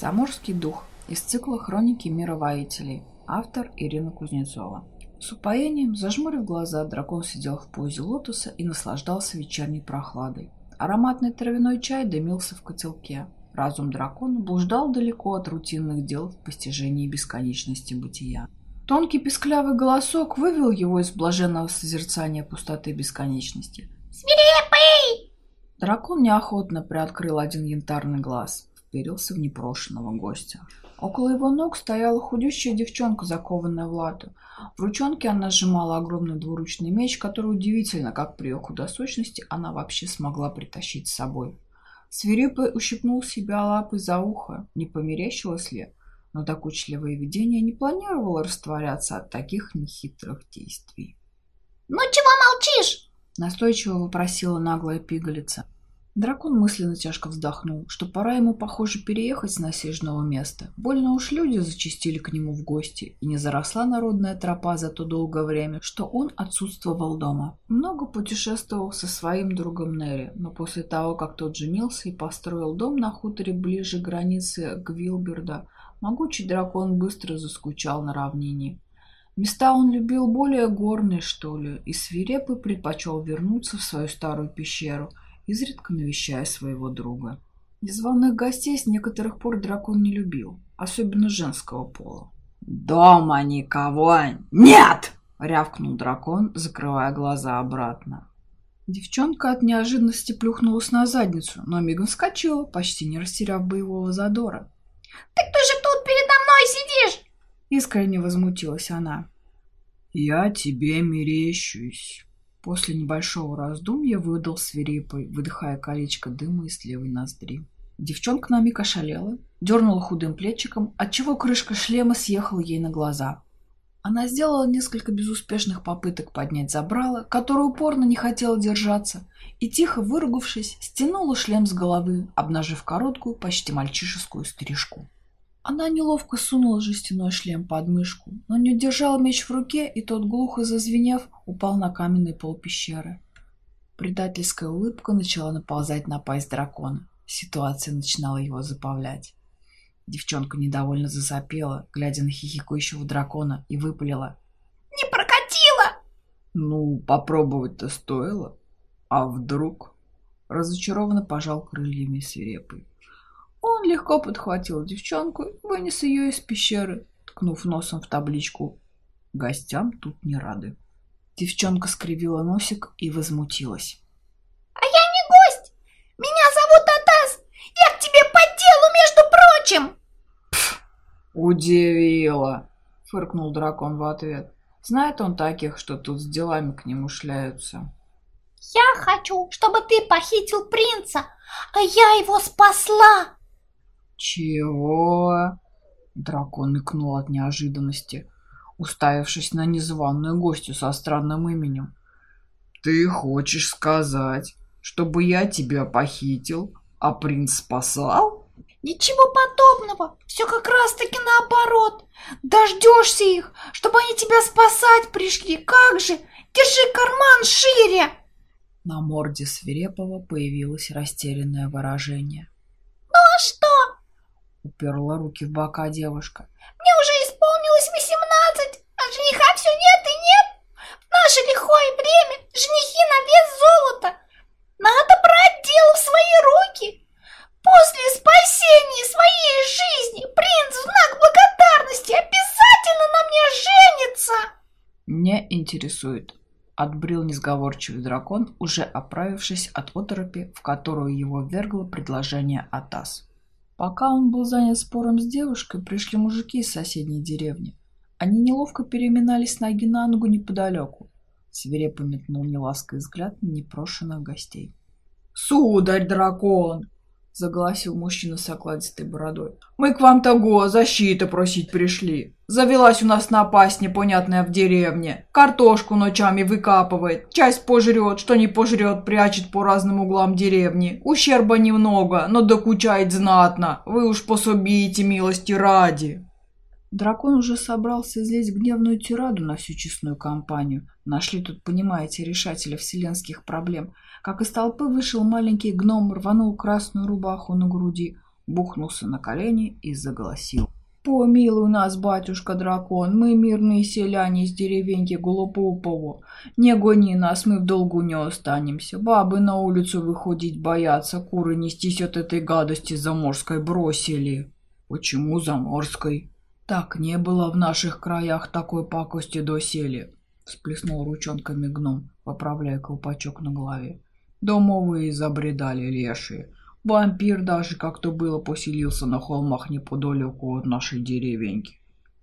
Заморский дух из цикла «Хроники мировоителей». Автор Ирина Кузнецова. С упоением, зажмурив глаза, дракон сидел в позе лотоса и наслаждался вечерней прохладой. Ароматный травяной чай дымился в котелке. Разум дракона блуждал далеко от рутинных дел в постижении бесконечности бытия. Тонкий песклявый голосок вывел его из блаженного созерцания пустоты бесконечности. «Свирепый!» Дракон неохотно приоткрыл один янтарный глаз вперился в непрошенного гостя. Около его ног стояла худющая девчонка, закованная в лату. В ручонке она сжимала огромный двуручный меч, который удивительно, как при ее худосочности она вообще смогла притащить с собой. Свирепый ущипнул себя лапой за ухо, не померещилось ли, но докучливое видение не планировало растворяться от таких нехитрых действий. «Ну чего молчишь?» — настойчиво вопросила наглая пигалица. Дракон мысленно тяжко вздохнул, что пора ему, похоже, переехать с насиженного места. Больно уж люди зачастили к нему в гости, и не заросла народная тропа за то долгое время, что он отсутствовал дома. Много путешествовал со своим другом Нерри, но после того, как тот женился и построил дом на хуторе ближе к границе Гвилберда, могучий дракон быстро заскучал на равнине. Места он любил более горные, что ли, и свирепый предпочел вернуться в свою старую пещеру – изредка навещая своего друга. Незваных гостей с некоторых пор дракон не любил, особенно женского пола. «Дома никого нет!» — рявкнул дракон, закрывая глаза обратно. Девчонка от неожиданности плюхнулась на задницу, но мигом вскочила, почти не растеряв боевого задора. «Ты кто же тут передо мной сидишь?» — искренне возмутилась она. «Я тебе мерещусь», После небольшого раздумья выдал свирепый, выдыхая колечко дыма из левой ноздри. Девчонка на миг ошалела, дернула худым плечиком, отчего крышка шлема съехала ей на глаза. Она сделала несколько безуспешных попыток поднять забрало, которое упорно не хотела держаться, и, тихо выругавшись, стянула шлем с головы, обнажив короткую, почти мальчишескую стрижку. Она неловко сунула жестяной шлем под мышку, но не удержала меч в руке, и тот, глухо зазвенев, упал на каменный пол пещеры. Предательская улыбка начала наползать на пасть дракона. Ситуация начинала его забавлять. Девчонка недовольно засопела, глядя на хихикающего дракона, и выпалила. «Не прокатило!» «Ну, попробовать-то стоило. А вдруг?» Разочарованно пожал крыльями свирепый. Легко подхватил девчонку и вынес ее из пещеры, ткнув носом в табличку «Гостям тут не рады». Девчонка скривила носик и возмутилась. «А я не гость! Меня зовут Атас! Я к тебе по делу, между прочим!» Пф, удивила!» — фыркнул дракон в ответ. Знает он таких, что тут с делами к нему шляются. «Я хочу, чтобы ты похитил принца, а я его спасла!» «Чего?» Дракон икнул от неожиданности, уставившись на незваную гостью со странным именем. «Ты хочешь сказать, чтобы я тебя похитил, а принц спасал?» «Ничего подобного! Все как раз-таки наоборот! Дождешься их, чтобы они тебя спасать пришли! Как же! Держи карман шире!» На морде свирепого появилось растерянное выражение. «Ну а что? Уперла руки в бока девушка. «Мне уже исполнилось восемнадцать, а жениха все нет и нет. В наше лихое время женихи на вес золота. Надо брать дело в свои руки. После спасения своей жизни принц в знак благодарности обязательно на мне женится!» «Не интересует», — отбрил несговорчивый дракон, уже оправившись от оторопи, в которую его вергло предложение Атас. Пока он был занят спором с девушкой, пришли мужики из соседней деревни. Они неловко переминались ноги на ногу неподалеку. Свирепо метнул неласковый взгляд на непрошенных гостей. «Сударь-дракон!» Загласил мужчина с окладистой бородой. «Мы к вам того защиты просить пришли. Завелась у нас напасть непонятная в деревне. Картошку ночами выкапывает, часть пожрет, что не пожрет, прячет по разным углам деревни. Ущерба немного, но докучает знатно. Вы уж пособите, милости ради». Дракон уже собрался излить гневную тираду на всю честную компанию. Нашли тут, понимаете, решателя вселенских проблем. Как из толпы вышел маленький гном, рванул красную рубаху на груди. бухнулся на колени и заголосил. «Помилуй нас, батюшка-дракон, мы мирные селяне из деревеньки Голопопово. Не гони нас, мы в долгу не останемся. Бабы на улицу выходить боятся, куры нестись от этой гадости заморской бросили». «Почему заморской?» «Так не было в наших краях такой пакости доселе», — всплеснул ручонками гном, поправляя колпачок на голове. «Домовые забредали лешие». Вампир даже как-то было поселился на холмах неподалеку от нашей деревеньки.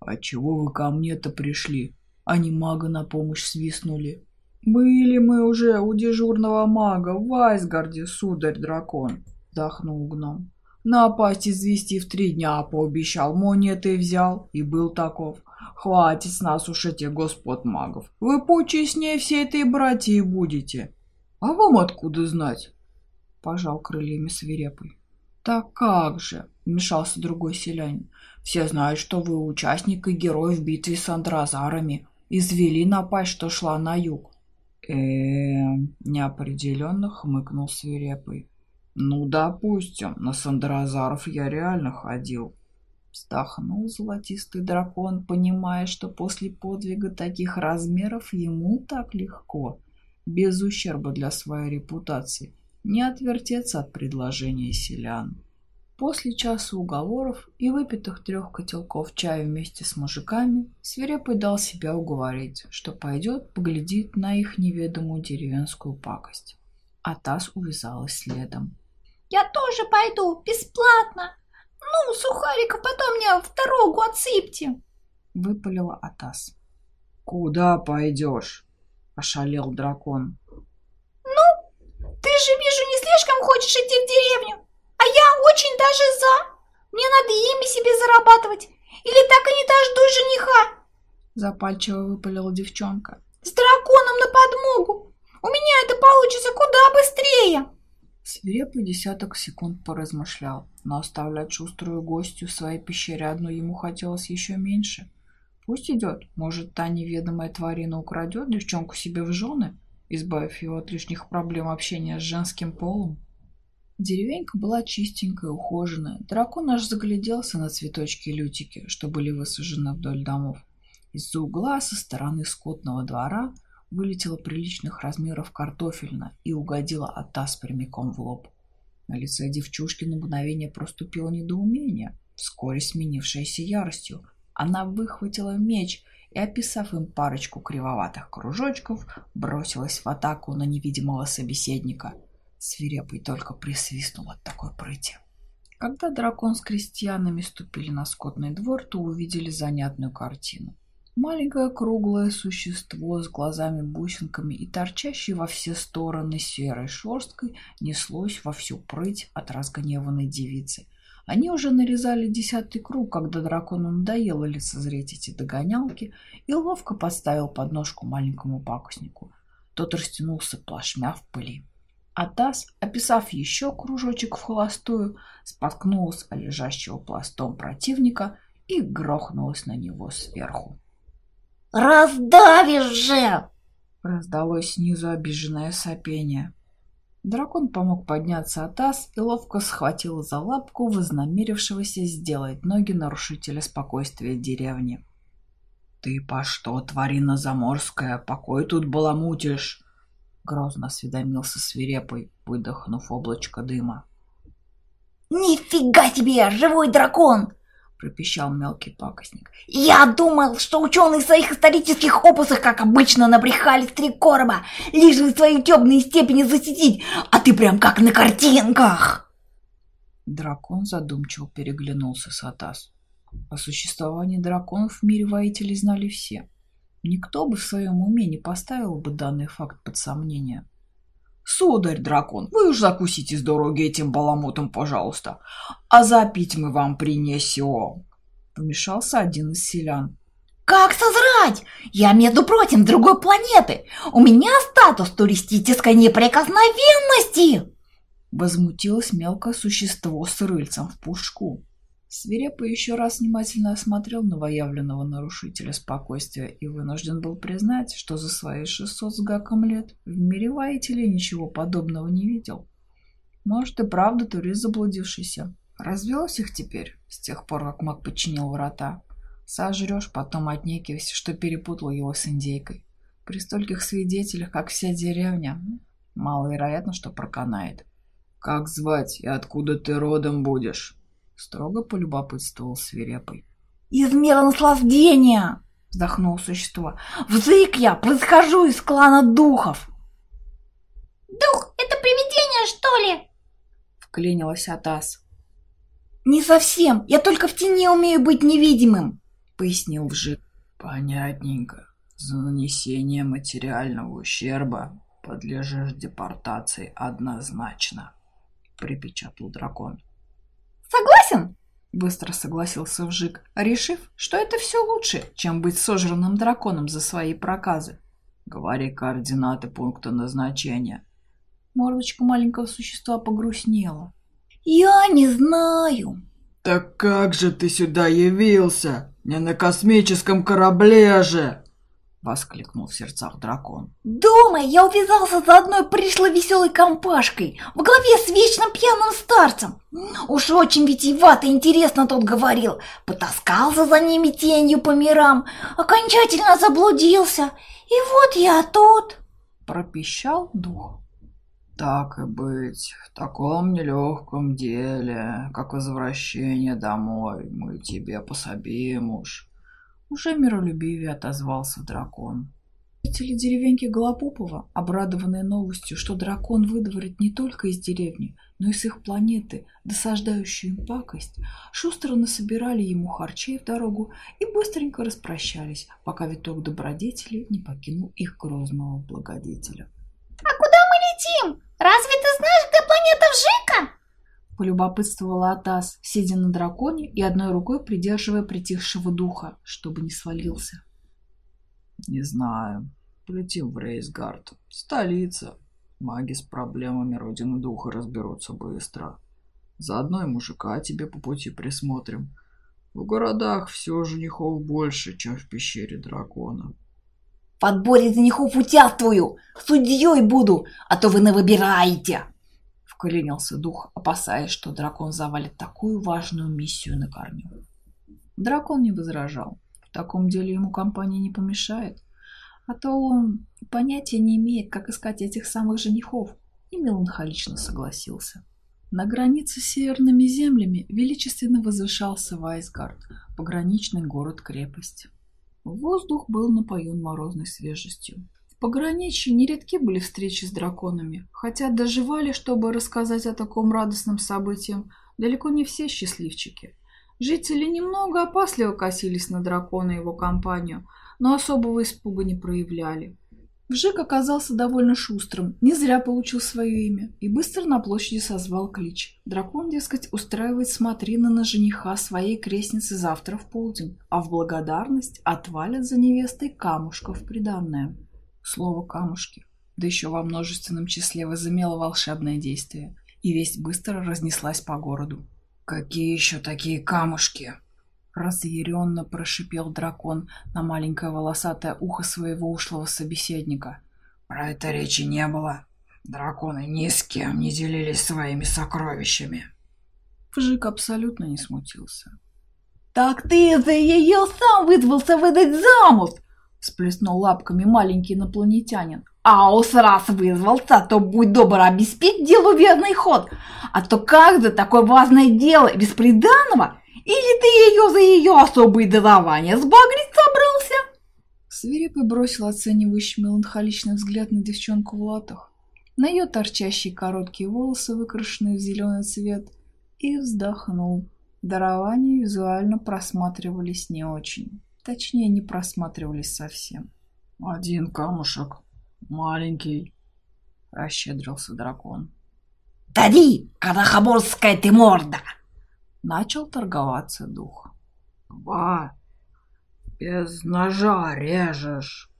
А чего вы ко мне-то пришли? Они мага на помощь свистнули. Были мы уже у дежурного мага в Вайсгарде, сударь-дракон, вздохнул гном. Напасть извести в три дня пообещал, монеты взял и был таков. Хватит с нас уж этих господ магов. Вы почестнее всей этой братьи будете. А вам откуда знать? пожал крыльями свирепый. «Так как же?» — вмешался другой селянин. «Все знают, что вы участник и герой в битве с андразарами. Извели напасть, что шла на юг». «Э-э-э...» неопределенно хмыкнул свирепый. «Ну, допустим, на Сандразаров я реально ходил». Вздохнул золотистый дракон, понимая, что после подвига таких размеров ему так легко, без ущерба для своей репутации не отвертеться от предложения селян. После часа уговоров и выпитых трех котелков чая вместе с мужиками, свирепый дал себя уговорить, что пойдет поглядит на их неведомую деревенскую пакость. А Таз увязалась следом. «Я тоже пойду, бесплатно! Ну, сухариков потом мне в дорогу отсыпьте!» — выпалила Атас. «Куда пойдешь?» — ошалел дракон. Ты же, вижу, не слишком хочешь идти в деревню. А я очень даже за. Мне надо имя себе зарабатывать. Или так и не дождусь жениха. Запальчиво выпалила девчонка. С драконом на подмогу. У меня это получится куда быстрее. Свирепый десяток секунд поразмышлял, но оставлять шуструю гостью в своей пещере одну ему хотелось еще меньше. Пусть идет, может, та неведомая тварина украдет девчонку себе в жены, избавив его от лишних проблем общения с женским полом. Деревенька была чистенькая, ухоженная. Дракон аж загляделся на цветочки-лютики, что были высажены вдоль домов. Из-за угла со стороны скотного двора вылетела приличных размеров картофельна и угодила от таз прямиком в лоб. На лице девчушки на мгновение проступило недоумение, вскоре сменившееся яростью. Она выхватила меч и, описав им парочку кривоватых кружочков, бросилась в атаку на невидимого собеседника. Свирепый только присвистнул от такой прыти. Когда дракон с крестьянами ступили на скотный двор, то увидели занятную картину. Маленькое круглое существо с глазами-бусинками и торчащей во все стороны серой шерсткой неслось во всю прыть от разгневанной девицы – они уже нарезали десятый круг, когда дракону надоело лицезреть эти догонялки, и ловко подставил подножку маленькому пакостнику. Тот растянулся плашмя в пыли. А Таз, описав еще кружочек в холостую, споткнулась о лежащего пластом противника и грохнулась на него сверху. «Раздавишь же!» Раздалось снизу обиженное сопение. Дракон помог подняться от ас и ловко схватил за лапку вознамерившегося сделать ноги нарушителя спокойствия деревни. «Ты по что, тварина заморская, покой тут баламутишь?» Грозно осведомился свирепый, выдохнув облачко дыма. «Нифига себе, живой дракон! Пропищал мелкий пакостник. «Я думал, что ученые в своих исторических опусах, как обычно, набрехали в три короба, лишь бы свои темные степени засетить, а ты прям как на картинках!» Дракон задумчиво переглянулся с Атас. О существовании драконов в мире воителей знали все. Никто бы в своем уме не поставил бы данный факт под сомнение. «Сударь, дракон, вы уж закусите с дороги этим баламутом, пожалуйста, а запить мы вам принесем!» Вмешался один из селян. «Как созрать? Я, между прочим, другой планеты! У меня статус туристической неприкосновенности!» Возмутилось мелкое существо с рыльцем в пушку. Свирепо еще раз внимательно осмотрел новоявленного нарушителя спокойствия и вынужден был признать, что за свои 600 с гаком лет в мире воителей ничего подобного не видел. Может и правда турист заблудившийся. Развелось их теперь, с тех пор, как маг подчинил врата. Сожрешь, потом отнекивайся, что перепутал его с индейкой. При стольких свидетелях, как вся деревня, маловероятно, что проканает. «Как звать и откуда ты родом будешь?» Строго полюбопытствовал свирепый. «Из мира наслаждения!» — вздохнуло существо. «Взык я, происхожу из клана духов!» «Дух — это привидение, что ли?» — вклинилась Атас. «Не совсем, я только в тени умею быть невидимым», — пояснил Вжик. «Понятненько. За нанесение материального ущерба подлежишь депортации однозначно», — припечатал дракон. «Согласен?» — быстро согласился Вжик, решив, что это все лучше, чем быть сожранным драконом за свои проказы. «Говори координаты пункта назначения». Мордочка маленького существа погрустнела. «Я не знаю». «Так как же ты сюда явился? Не на космическом корабле же!» — воскликнул в сердцах дракон. «Дома я увязался за одной пришлой веселой компашкой в главе с вечно пьяным старцем. Уж очень витиевато интересно тот говорил. Потаскался за ними тенью по мирам, окончательно заблудился. И вот я тут!» — пропищал дух. Так и быть, в таком нелегком деле, как возвращение домой, мы тебе пособим уж. Уже миролюбивее отозвался дракон. Жители деревеньки Голопупова, обрадованные новостью, что дракон выдворит не только из деревни, но и с их планеты досаждающую им пакость, шустро насобирали ему харчей в дорогу и быстренько распрощались, пока виток добродетели не покинул их грозного благодетеля. «А куда мы летим? Полюбопытствовала Атас, сидя на драконе и одной рукой придерживая притихшего духа, чтобы не свалился. «Не знаю. Полетим в Рейсгард. Столица. Маги с проблемами Родины Духа разберутся быстро. Заодно и мужика тебе по пути присмотрим. В городах все женихов больше, чем в пещере дракона». В отборе женихов участвую, судьей буду, а то вы не выбираете. Вклинился дух, опасаясь, что дракон завалит такую важную миссию на корню. Дракон не возражал. В таком деле ему компания не помешает. А то он понятия не имеет, как искать этих самых женихов, и меланхолично согласился. На границе с северными землями величественно возвышался Вайсгард, пограничный город-крепость. Воздух был напоен морозной свежестью. Пограничье нередки были встречи с драконами, хотя доживали, чтобы рассказать о таком радостном событии, далеко не все счастливчики. Жители немного опасливо косились на дракона и его компанию, но особого испуга не проявляли. Вжик оказался довольно шустрым, не зря получил свое имя и быстро на площади созвал клич. Дракон, дескать, устраивает смотрины на жениха своей крестницы завтра в полдень, а в благодарность отвалят за невестой камушков приданное. Слово «камушки», да еще во множественном числе возымело волшебное действие, и весть быстро разнеслась по городу. «Какие еще такие камушки?» Разъяренно прошипел дракон на маленькое волосатое ухо своего ушлого собеседника. «Про это речи не было. Драконы ни с кем не делились своими сокровищами». Вжик абсолютно не смутился. «Так ты за ее сам вызвался выдать замуж!» Сплеснул лапками маленький инопланетянин. «А уж раз вызвался, то будь добр обеспечь делу верный ход. А то как за такое важное дело без приданого или ты ее за ее особые дарования сбагрить собрался?» Свирепый бросил оценивающий меланхоличный взгляд на девчонку в латах, на ее торчащие короткие волосы, выкрашенные в зеленый цвет, и вздохнул. Дарования визуально просматривались не очень. Точнее, не просматривались совсем. «Один камушек, маленький», — расщедрился дракон. «Тади, карахаборская ты морда!» Начал торговаться дух. «Ба, без ножа режешь!»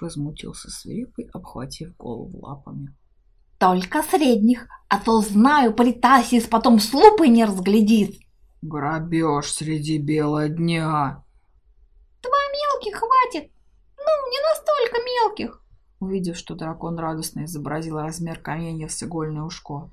Возмутился свирепый, обхватив голову лапами. «Только средних, а то знаю, Политасис потом с лупой не разглядит!» «Грабеж среди бела дня!» «Два мелких хватит! Ну, не настолько мелких!» Увидев, что дракон радостно изобразил размер каменья в с игольное ушко.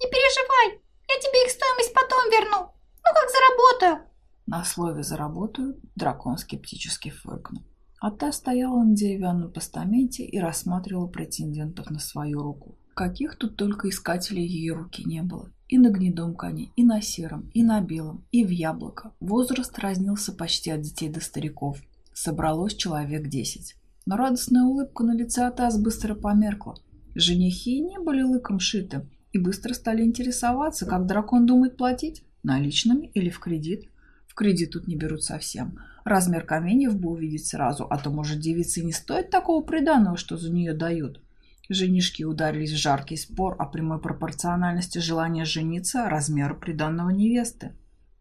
«Не переживай, Я тебе их стоимость потом верну. Ну, как заработаю. На слове «заработаю» дракон скептически фыркнул. А та стояла на деревянном постаменте и рассматривала претендентов на свою руку. Каких тут только искателей ее руки не было. И на гнедом коне, и на сером, и на белом, и в яблоко. Возраст разнился почти от детей до стариков. Собралось человек десять. Но радостная улыбка на лице Атас быстро померкла. Женихи не были лыком шиты и быстро стали интересоваться, как дракон думает платить, наличными или в кредит. В кредит тут не берут совсем. Размер каменьев бы увидеть сразу, а то, может, девице не стоит такого приданого, что за нее дают. Женишки ударились в жаркий спор о прямой пропорциональности желания жениться размеру приданного невесты.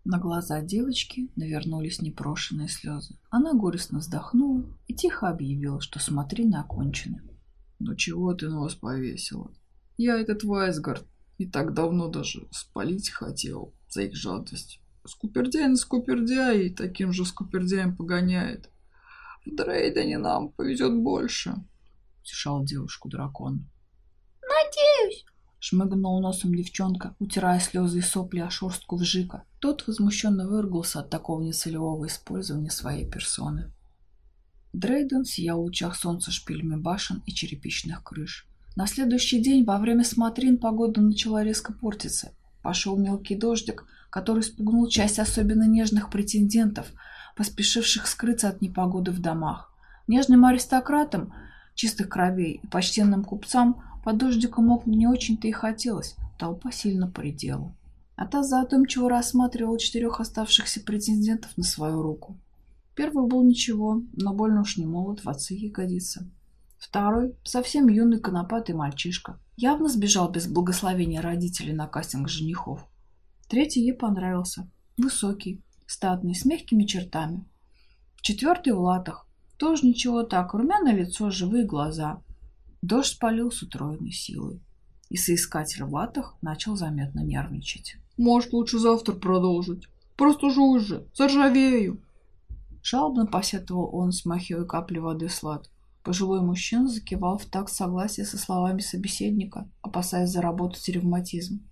На глаза девочки навернулись непрошенные слезы. Она горестно вздохнула и тихо объявила, что смотри на окончено. «Ну чего ты нос повесила? Я этот Вайсгард и так давно даже спалить хотел за их жадность. Скупердяй на скупердяй и таким же скупердяем погоняет. В Дрейдене нам повезет больше», — утешал девушку дракон. Надеюсь. Шмыгнул носом девчонка, утирая слезы и сопли о шерстку вжика. Тот возмущенно выргался от такого нецелевого использования своей персоны. Дрейден сиял в лучах солнца шпилями башен и черепичных крыш. На следующий день во время смотрин погода начала резко портиться. Пошел мелкий дождик, который спугнул часть особенно нежных претендентов, поспешивших скрыться от непогоды в домах. Нежным аристократам, чистых кровей и почтенным купцам под дождиком мог не очень-то и хотелось, толпа сильно поредела. А та задумчиво рассматривала четырех оставшихся претендентов на свою руку. Первый был ничего, но больно уж не молод, в отцы ей. Второй – совсем юный конопатый мальчишка. Явно сбежал без благословения родителей на кастинг женихов. Третий ей понравился. Высокий, статный, с мягкими чертами. Четвертый в латах. Тоже ничего так, румяное лицо, живые глаза. Дождь спалил с утроенной силой. И соискатель в латах начал заметно нервничать. «Может, лучше завтра продолжить? Просто жуй же, заржавею!» Жалобно посетовал он, смахивая капли воды с лад. Пожилой мужчина закивал в такт согласия со словами собеседника, опасаясь заработать ревматизм.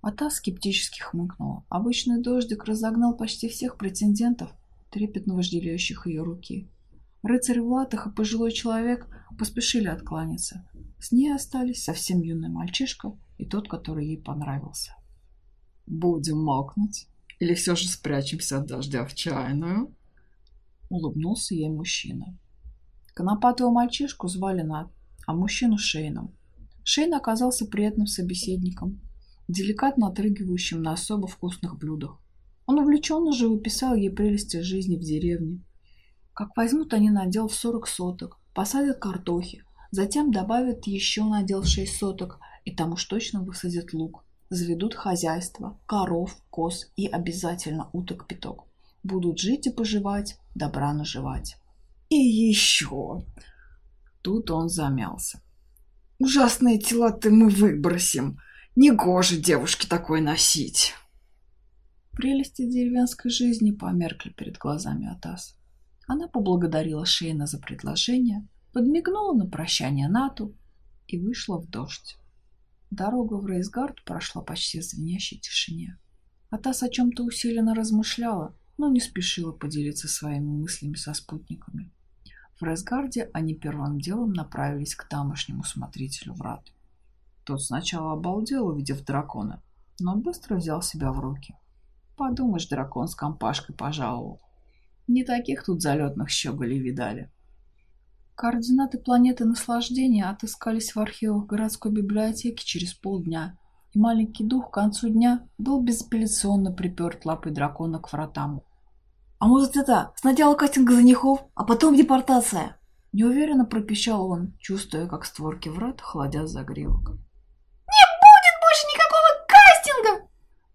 А та скептически хмыкнула. Обычный дождик разогнал почти всех претендентов, трепетно вожделеющих ее руки. Рыцарь в латах и пожилой человек поспешили откланяться. С ней остались совсем юный мальчишка и тот, который ей понравился. «Будем мокнуть? Или все же спрячемся от дождя в чайную?» Улыбнулся ей мужчина. Конопатого мальчишку звали Над, а мужчину Шейном. Шейн оказался приятным собеседником, деликатно отрыгивающим на особо вкусных блюдах. Он увлеченно живописал ей прелести жизни в деревне. Как возьмут они надел в 40 соток, посадят картохи, затем добавят еще надел в 6 соток, и там уж точно высадят лук. Заведут хозяйство, коров, коз и обязательно уток-пяток. Будут жить и поживать, добра наживать. И еще. Тут он замялся. Ужасные тела-то мы выбросим. Негоже девушке такой носить. Прелести деревенской жизни померкли перед глазами Атас. Она поблагодарила Шейна за предложение, подмигнула на прощание Нату и вышла в дождь. Дорога в Рейсгард прошла почти в звенящей тишине. Атас о чем-то усиленно размышляла, но не спешила поделиться своими мыслями со спутниками. В Рейсгарде они первым делом направились к тамошнему смотрителю врат. Тот сначала обалдел, увидев дракона, но быстро взял себя в руки. Подумаешь, дракон с компашкой пожаловал. Не таких тут залетных щеголей видали. Координаты планеты наслаждения отыскались в архивах городской библиотеки через полдня, и маленький дух к концу дня был безапелляционно приперт лапой дракона к вратам. А может это, сначала кастинг женихов, а потом депортация? Неуверенно пропищал он, чувствуя, как створки врат холодят загривок. Не будет больше никакого кастинга!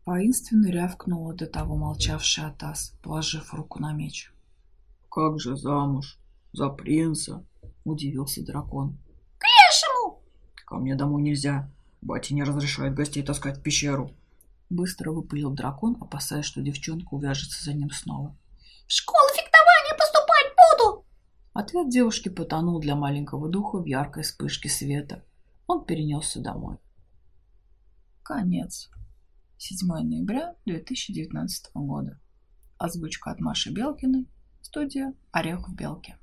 Воинственно рявкнула до того молчавшая Атас, положив руку на меч. «Как же замуж? За принца?» — удивился дракон. К лешему! «Ко мне домой нельзя. Батя не разрешает гостей таскать в пещеру». Быстро выпалил дракон, опасаясь, что девчонка увяжется за ним снова. В школу фехтования поступать буду! Ответ девушки потонул для маленького духа в яркой вспышке света. Он перенесся домой. Конец. 7 ноября 2019 года. Озвучка от Маши Белкиной. Студия Орех в Белке.